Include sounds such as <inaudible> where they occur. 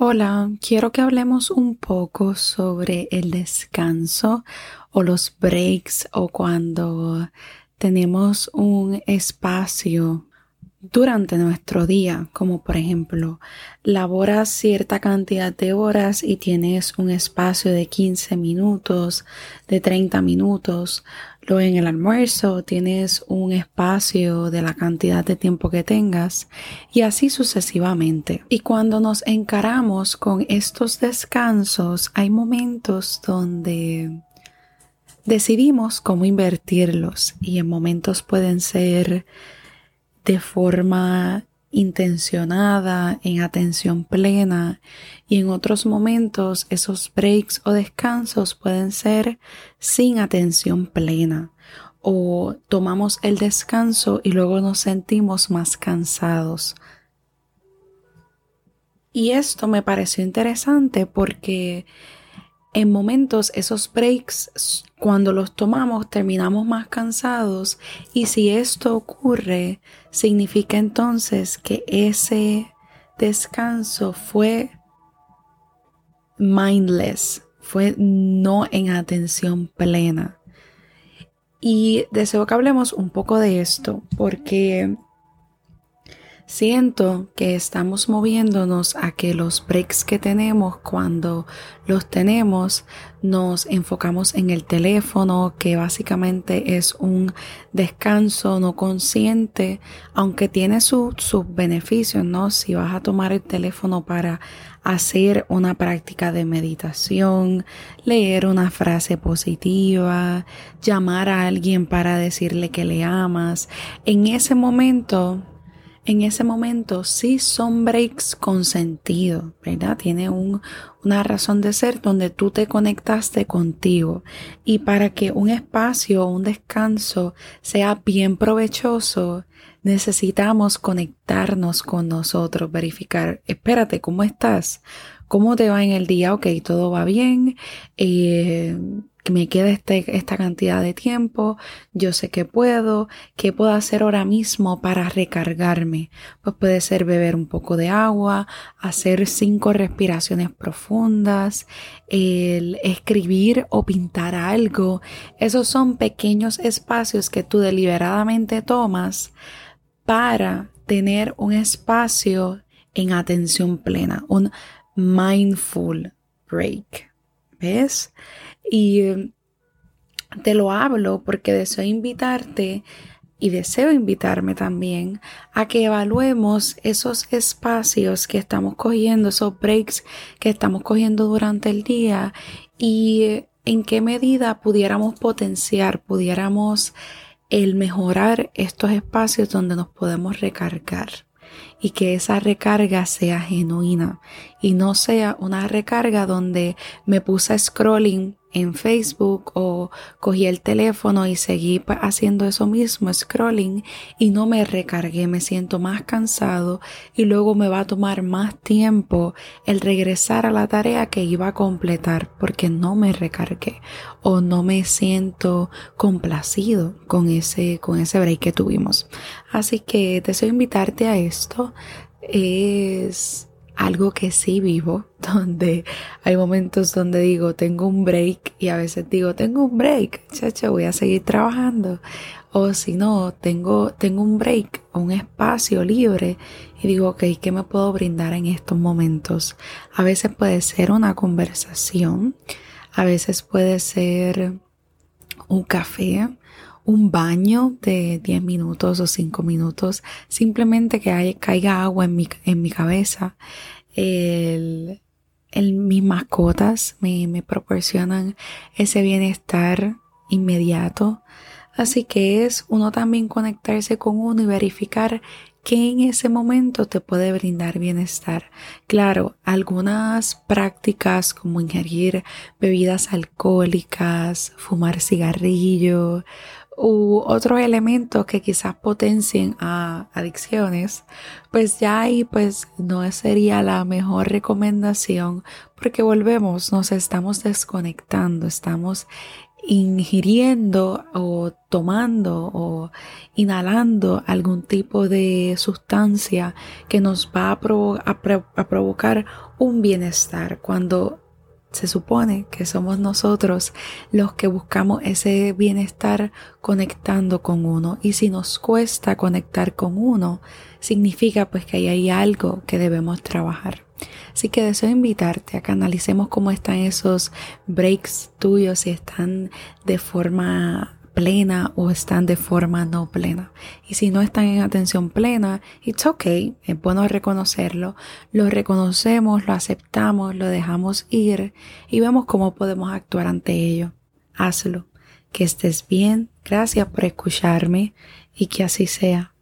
Hola, quiero que hablemos un poco sobre el descanso o los breaks o cuando tenemos un espacio durante nuestro día, como por ejemplo, laboras cierta cantidad de horas y tienes un espacio de 15 minutos, de 30 minutos, luego en el almuerzo tienes un espacio de la cantidad de tiempo que tengas y así sucesivamente. Y cuando nos encaramos con estos descansos, hay momentos donde decidimos cómo invertirlos y en momentos pueden ser de forma intencionada, en atención plena y en otros momentos esos breaks o descansos pueden ser sin atención plena o tomamos el descanso y luego nos sentimos más cansados. Y esto me pareció interesante porque en momentos esos breaks, cuando los tomamos, terminamos más cansados y si esto ocurre, significa entonces que ese descanso fue mindless, fue no en atención plena. Y deseo que hablemos un poco de esto porque Siento que estamos moviéndonos a que los breaks que tenemos cuando los tenemos nos enfocamos en el teléfono, que básicamente es un descanso no consciente, aunque tiene sus beneficios, ¿no? Si vas a tomar el teléfono para hacer una práctica de meditación, leer una frase positiva, llamar a alguien para decirle que le amas, en ese momento en ese momento sí son breaks con sentido, ¿verdad? Tiene una razón de ser donde tú te conectaste contigo. Y para que un espacio un descanso sea bien provechoso, necesitamos conectarnos con nosotros, verificar, espérate, ¿cómo estás? ¿Cómo te va en el día? Ok, todo va bien. Eh, me queda este, esta cantidad de tiempo, yo sé que puedo, qué puedo hacer ahora mismo para recargarme. Pues puede ser beber un poco de agua, hacer cinco respiraciones profundas, el escribir o pintar algo. Esos son pequeños espacios que tú deliberadamente tomas para tener un espacio en atención plena, un mindful break. ¿Ves? Y eh, te lo hablo porque deseo invitarte y deseo invitarme también a que evaluemos esos espacios que estamos cogiendo, esos breaks que estamos cogiendo durante el día y eh, en qué medida pudiéramos potenciar, pudiéramos el mejorar estos espacios donde nos podemos recargar y que esa recarga sea genuina y no sea una recarga donde me puse scrolling en Facebook o cogí el teléfono y seguí haciendo eso mismo, scrolling, y no me recargué, me siento más cansado y luego me va a tomar más tiempo el regresar a la tarea que iba a completar porque no me recargué o no me siento complacido con ese, con ese break que tuvimos. Así que deseo invitarte a esto. Es algo que sí vivo, <laughs> donde hay momentos donde digo, tengo un break y a veces digo, tengo un break, chacha, voy a seguir trabajando. O si no, tengo, tengo un break, un espacio libre y digo, ok, ¿qué me puedo brindar en estos momentos? A veces puede ser una conversación, a veces puede ser un café, un baño de 10 minutos o 5 minutos, simplemente que caiga agua en mi, en mi cabeza. El, mis mascotas me, me proporcionan ese bienestar inmediato. Así que es uno también conectarse con uno y verificar qué en ese momento te puede brindar bienestar. Claro, algunas prácticas como ingerir bebidas alcohólicas, fumar cigarrillo u otros elementos que quizás potencien a adicciones, pues ya ahí pues no sería la mejor recomendación porque volvemos, nos estamos desconectando, estamos ingiriendo o tomando o inhalando algún tipo de sustancia que nos va a, a provocar un bienestar. Cuando se supone que somos nosotros los que buscamos ese bienestar conectando con uno. Y si nos cuesta conectar con uno, significa pues que ahí hay algo que debemos trabajar. Así que deseo invitarte a que analicemos cómo están esos breaks tuyos, si están de forma plena o están de forma no plena. Y si no están en atención plena, it's okay, es bueno reconocerlo. Lo reconocemos, lo aceptamos, lo dejamos ir y vemos cómo podemos actuar ante ello. Hazlo. Que estés bien. Gracias por escucharme y que así sea.